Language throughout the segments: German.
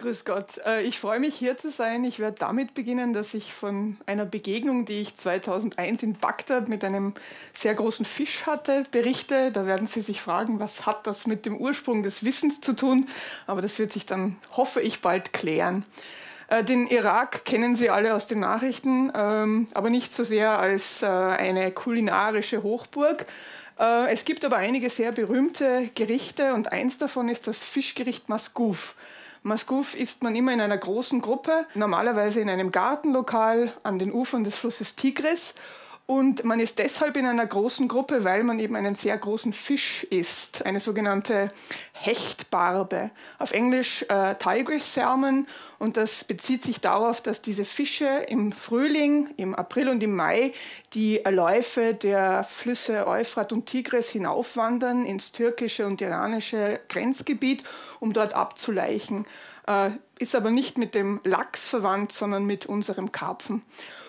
Grüß Gott. Äh, ich freue mich hier zu sein. Ich werde damit beginnen, dass ich von einer Begegnung, die ich 2001 in Bagdad mit einem sehr großen Fisch hatte, berichte. Da werden Sie sich fragen, was hat das mit dem Ursprung des Wissens zu tun? Aber das wird sich dann, hoffe ich, bald klären. Äh, den Irak kennen Sie alle aus den Nachrichten, ähm, aber nicht so sehr als äh, eine kulinarische Hochburg. Es gibt aber einige sehr berühmte Gerichte und eins davon ist das Fischgericht Masgouf. Masgouf isst man immer in einer großen Gruppe, normalerweise in einem Gartenlokal an den Ufern des Flusses Tigris. Und man ist deshalb in einer großen Gruppe, weil man eben einen sehr großen Fisch isst, eine sogenannte Hechtbarbe. Auf Englisch äh, Tigris Salmon. Und das bezieht sich darauf, dass diese Fische im Frühling, im April und im Mai die Läufe der Flüsse Euphrat und Tigris hinaufwandern ins türkische und iranische Grenzgebiet, um dort abzuleichen. Äh, ist aber nicht mit dem Lachs verwandt, sondern mit unserem Karpfen.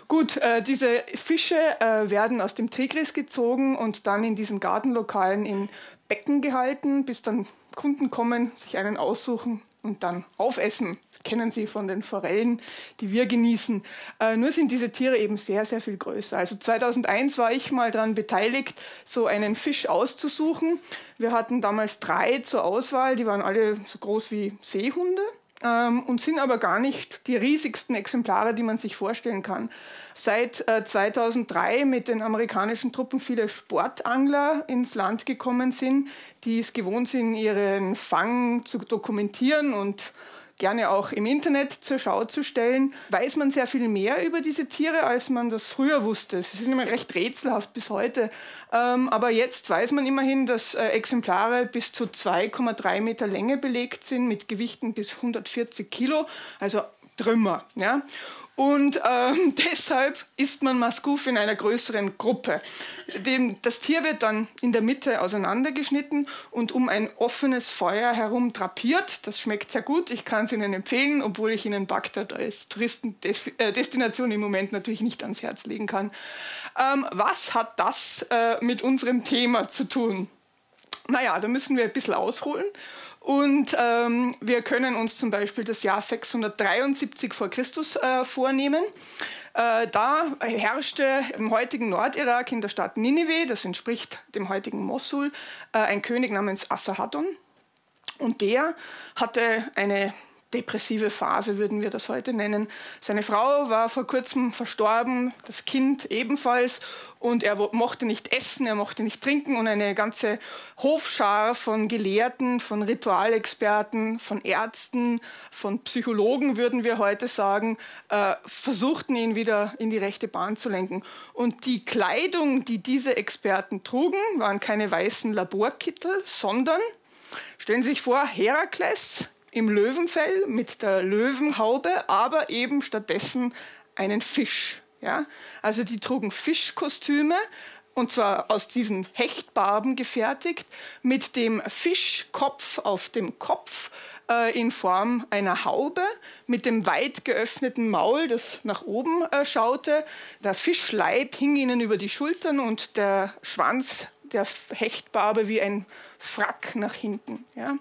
Gut, äh, diese Fische äh, werden aus dem Tigris gezogen und dann in diesen Gartenlokalen in Becken gehalten, bis dann Kunden kommen, sich einen aussuchen und dann aufessen. Kennen Sie von den Forellen, die wir genießen. Äh, nur sind diese Tiere eben sehr, sehr viel größer. Also 2001 war ich mal daran beteiligt, so einen Fisch auszusuchen. Wir hatten damals drei zur Auswahl, die waren alle so groß wie Seehunde ähm, und sind aber gar nicht die riesigsten Exemplare, die man sich vorstellen kann. Seit äh, 2003 mit den amerikanischen Truppen viele Sportangler ins Land gekommen sind, die es gewohnt sind, ihren Fang zu dokumentieren und gerne auch im Internet zur Schau zu stellen, weiß man sehr viel mehr über diese Tiere, als man das früher wusste. Sie sind immer recht rätselhaft bis heute. Ähm, aber jetzt weiß man immerhin, dass äh, Exemplare bis zu 2,3 Meter Länge belegt sind, mit Gewichten bis 140 Kilo, also Trümmer. Ja? Und ähm, deshalb isst man Mascouf in einer größeren Gruppe. Dem, das Tier wird dann in der Mitte auseinandergeschnitten und um ein offenes Feuer herum drapiert. Das schmeckt sehr gut. Ich kann es Ihnen empfehlen, obwohl ich Ihnen Bagdad als Touristendestination im Moment natürlich nicht ans Herz legen kann. Ähm, was hat das äh, mit unserem Thema zu tun? Naja, da müssen wir ein bisschen ausholen. Und ähm, wir können uns zum Beispiel das Jahr 673 vor Christus äh, vornehmen. Äh, da herrschte im heutigen Nordirak in der Stadt Ninive, das entspricht dem heutigen Mosul, äh, ein König namens Assahaddon. Und der hatte eine depressive Phase, würden wir das heute nennen. Seine Frau war vor kurzem verstorben, das Kind ebenfalls, und er mochte nicht essen, er mochte nicht trinken, und eine ganze Hofschar von Gelehrten, von Ritualexperten, von Ärzten, von Psychologen, würden wir heute sagen, äh, versuchten ihn wieder in die rechte Bahn zu lenken. Und die Kleidung, die diese Experten trugen, waren keine weißen Laborkittel, sondern, stellen Sie sich vor, Herakles, im Löwenfell mit der Löwenhaube, aber eben stattdessen einen Fisch. Ja? Also die trugen Fischkostüme und zwar aus diesen Hechtbarben gefertigt, mit dem Fischkopf auf dem Kopf äh, in Form einer Haube, mit dem weit geöffneten Maul, das nach oben äh, schaute. Der Fischleib hing ihnen über die Schultern und der Schwanz der Hechtbarbe wie ein Frack nach hinten. Ja.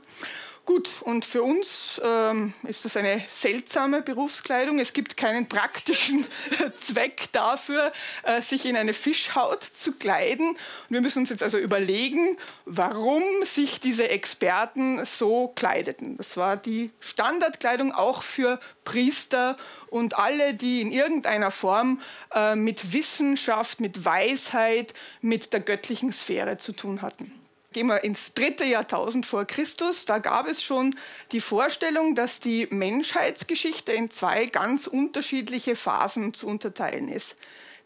Gut, und für uns ähm, ist das eine seltsame Berufskleidung. Es gibt keinen praktischen Zweck dafür, äh, sich in eine Fischhaut zu kleiden. Und wir müssen uns jetzt also überlegen, warum sich diese Experten so kleideten. Das war die Standardkleidung auch für Priester und alle, die in irgendeiner Form äh, mit Wissenschaft, mit Weisheit, mit der göttlichen Sphäre zu tun hatten. Gehen wir ins dritte Jahrtausend vor Christus. Da gab es schon die Vorstellung, dass die Menschheitsgeschichte in zwei ganz unterschiedliche Phasen zu unterteilen ist.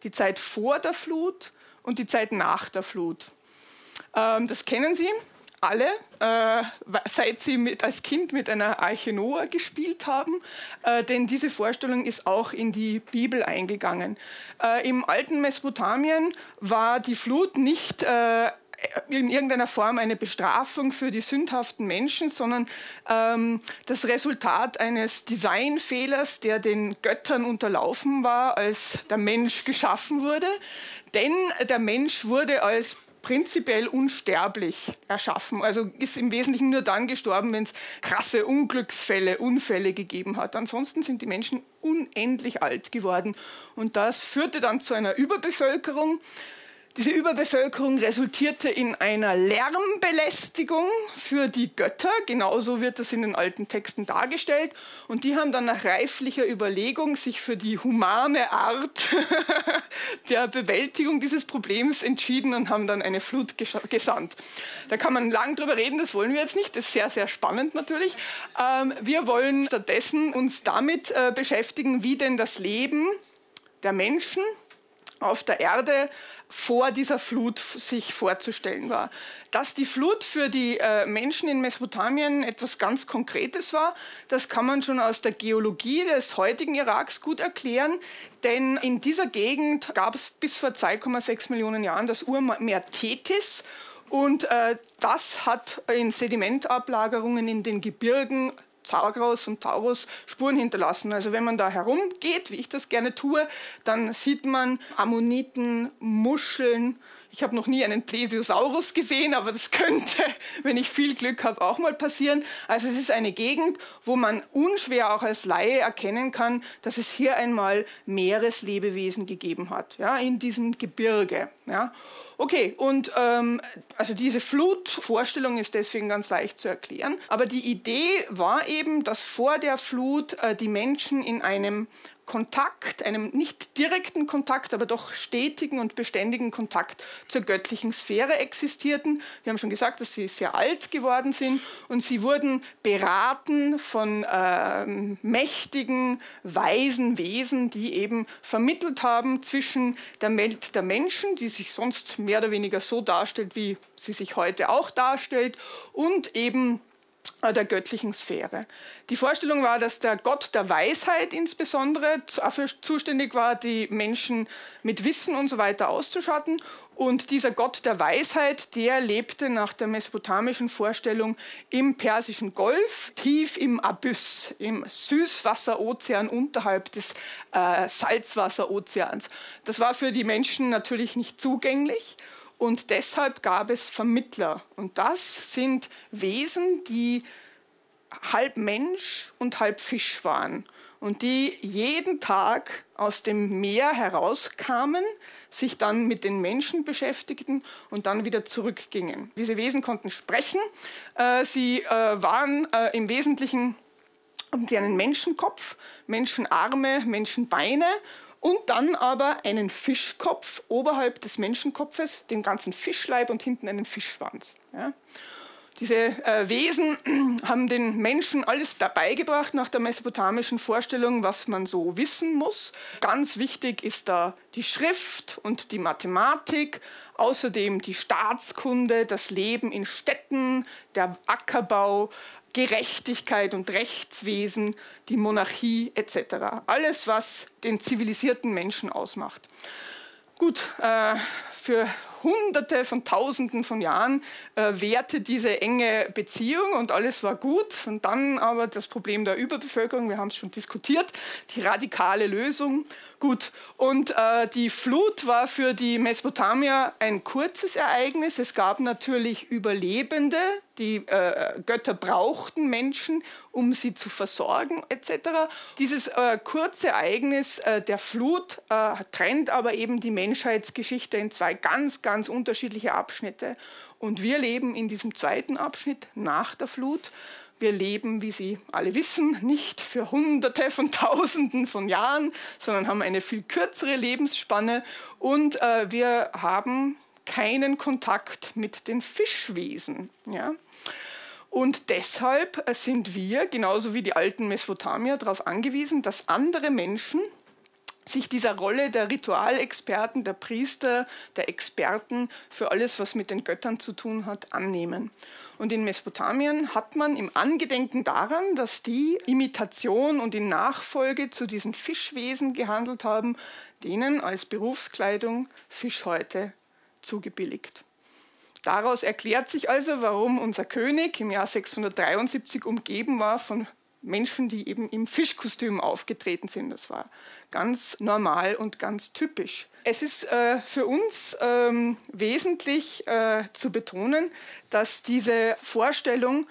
Die Zeit vor der Flut und die Zeit nach der Flut. Ähm, das kennen Sie alle, äh, seit Sie mit, als Kind mit einer Arche Noah gespielt haben, äh, denn diese Vorstellung ist auch in die Bibel eingegangen. Äh, Im alten Mesopotamien war die Flut nicht äh, in irgendeiner Form eine Bestrafung für die sündhaften Menschen, sondern ähm, das Resultat eines Designfehlers, der den Göttern unterlaufen war, als der Mensch geschaffen wurde. Denn der Mensch wurde als prinzipiell unsterblich erschaffen. Also ist im Wesentlichen nur dann gestorben, wenn es krasse Unglücksfälle, Unfälle gegeben hat. Ansonsten sind die Menschen unendlich alt geworden. Und das führte dann zu einer Überbevölkerung. Diese Überbevölkerung resultierte in einer Lärmbelästigung für die Götter. Genauso wird das in den alten Texten dargestellt. Und die haben dann nach reiflicher Überlegung sich für die humane Art der Bewältigung dieses Problems entschieden und haben dann eine Flut gesandt. Da kann man lang drüber reden, das wollen wir jetzt nicht. Das ist sehr, sehr spannend natürlich. Ähm, wir wollen stattdessen uns damit äh, beschäftigen, wie denn das Leben der Menschen auf der Erde vor dieser Flut sich vorzustellen war. Dass die Flut für die äh, Menschen in Mesopotamien etwas ganz Konkretes war, das kann man schon aus der Geologie des heutigen Iraks gut erklären, denn in dieser Gegend gab es bis vor 2,6 Millionen Jahren das Urmeer Tethys und äh, das hat in Sedimentablagerungen in den Gebirgen Zagros und Taurus Spuren hinterlassen. Also wenn man da herumgeht, wie ich das gerne tue, dann sieht man Ammoniten, Muscheln, ich habe noch nie einen Plesiosaurus gesehen, aber das könnte, wenn ich viel Glück habe, auch mal passieren. Also es ist eine Gegend, wo man unschwer auch als Laie erkennen kann, dass es hier einmal Meereslebewesen gegeben hat, ja, in diesem Gebirge. Ja. Okay, und ähm, also diese Flutvorstellung ist deswegen ganz leicht zu erklären. Aber die Idee war eben, dass vor der Flut äh, die Menschen in einem Kontakt, einem nicht direkten Kontakt, aber doch stetigen und beständigen Kontakt zur göttlichen Sphäre existierten. Wir haben schon gesagt, dass sie sehr alt geworden sind und sie wurden beraten von äh, mächtigen, weisen Wesen, die eben vermittelt haben zwischen der Welt der Menschen, die sich sonst mehr oder weniger so darstellt, wie sie sich heute auch darstellt, und eben der göttlichen Sphäre. Die Vorstellung war, dass der Gott der Weisheit insbesondere dafür zuständig war, die Menschen mit Wissen und so weiter auszuschatten. Und dieser Gott der Weisheit, der lebte nach der mesopotamischen Vorstellung im Persischen Golf, tief im Abyss, im Süßwasserozean unterhalb des äh, Salzwasserozeans. Das war für die Menschen natürlich nicht zugänglich. Und deshalb gab es Vermittler. Und das sind Wesen, die halb Mensch und halb Fisch waren. Und die jeden Tag aus dem Meer herauskamen, sich dann mit den Menschen beschäftigten und dann wieder zurückgingen. Diese Wesen konnten sprechen. Äh, sie äh, waren äh, im Wesentlichen sie einen Menschenkopf, Menschenarme, Menschenbeine und dann aber einen Fischkopf oberhalb des Menschenkopfes, den ganzen Fischleib und hinten einen Fischschwanz. Ja. Diese äh, Wesen haben den Menschen alles dabei gebracht nach der mesopotamischen Vorstellung, was man so wissen muss. Ganz wichtig ist da die Schrift und die Mathematik, außerdem die Staatskunde, das Leben in Städten, der Ackerbau, Gerechtigkeit und Rechtswesen, die Monarchie etc. Alles, was den zivilisierten Menschen ausmacht. Gut, äh, für Hunderte von Tausenden von Jahren äh, währte diese enge Beziehung und alles war gut. Und dann aber das Problem der Überbevölkerung, wir haben es schon diskutiert, die radikale Lösung. Gut, und äh, die Flut war für die Mesopotamier ein kurzes Ereignis. Es gab natürlich Überlebende, die äh, Götter brauchten Menschen, um sie zu versorgen etc. Dieses äh, kurze Ereignis äh, der Flut äh, trennt aber eben die Menschheitsgeschichte in zwei ganz, ganz unterschiedliche Abschnitte. Und wir leben in diesem zweiten Abschnitt nach der Flut. Wir leben, wie Sie alle wissen, nicht für Hunderte von Tausenden von Jahren, sondern haben eine viel kürzere Lebensspanne und äh, wir haben keinen Kontakt mit den Fischwesen. Ja? Und deshalb sind wir, genauso wie die alten Mesopotamier, darauf angewiesen, dass andere Menschen sich dieser Rolle der Ritualexperten, der Priester, der Experten für alles, was mit den Göttern zu tun hat, annehmen. Und in Mesopotamien hat man im Angedenken daran, dass die Imitation und in Nachfolge zu diesen Fischwesen gehandelt haben, denen als Berufskleidung Fischhäute zugebilligt. Daraus erklärt sich also, warum unser König im Jahr 673 umgeben war von Menschen, die eben im Fischkostüm aufgetreten sind. Das war ganz normal und ganz typisch. Es ist äh, für uns ähm, wesentlich äh, zu betonen, dass diese Vorstellung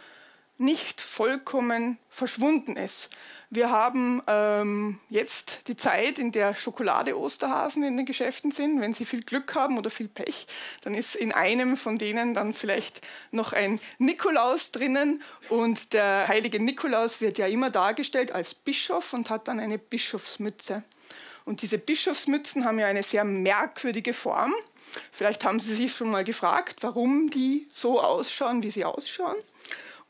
nicht vollkommen verschwunden ist. Wir haben ähm, jetzt die Zeit, in der Schokolade-Osterhasen in den Geschäften sind. Wenn Sie viel Glück haben oder viel Pech, dann ist in einem von denen dann vielleicht noch ein Nikolaus drinnen. Und der heilige Nikolaus wird ja immer dargestellt als Bischof und hat dann eine Bischofsmütze. Und diese Bischofsmützen haben ja eine sehr merkwürdige Form. Vielleicht haben Sie sich schon mal gefragt, warum die so ausschauen, wie sie ausschauen.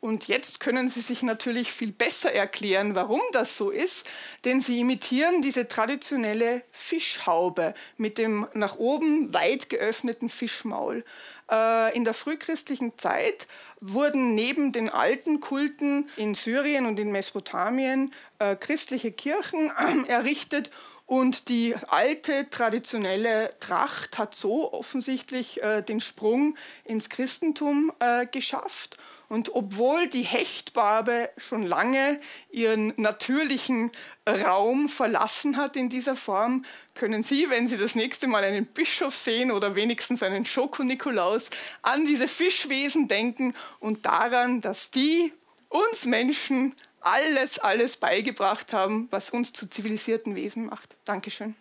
Und jetzt können Sie sich natürlich viel besser erklären, warum das so ist, denn Sie imitieren diese traditionelle Fischhaube mit dem nach oben weit geöffneten Fischmaul. Äh, in der frühchristlichen Zeit wurden neben den alten Kulten in Syrien und in Mesopotamien äh, christliche Kirchen errichtet und die alte traditionelle Tracht hat so offensichtlich äh, den Sprung ins Christentum äh, geschafft. Und obwohl die Hechtbarbe schon lange ihren natürlichen Raum verlassen hat in dieser Form, können Sie, wenn Sie das nächste Mal einen Bischof sehen oder wenigstens einen Schoko-Nikolaus, an diese Fischwesen denken und daran, dass die uns Menschen alles, alles beigebracht haben, was uns zu zivilisierten Wesen macht. Dankeschön.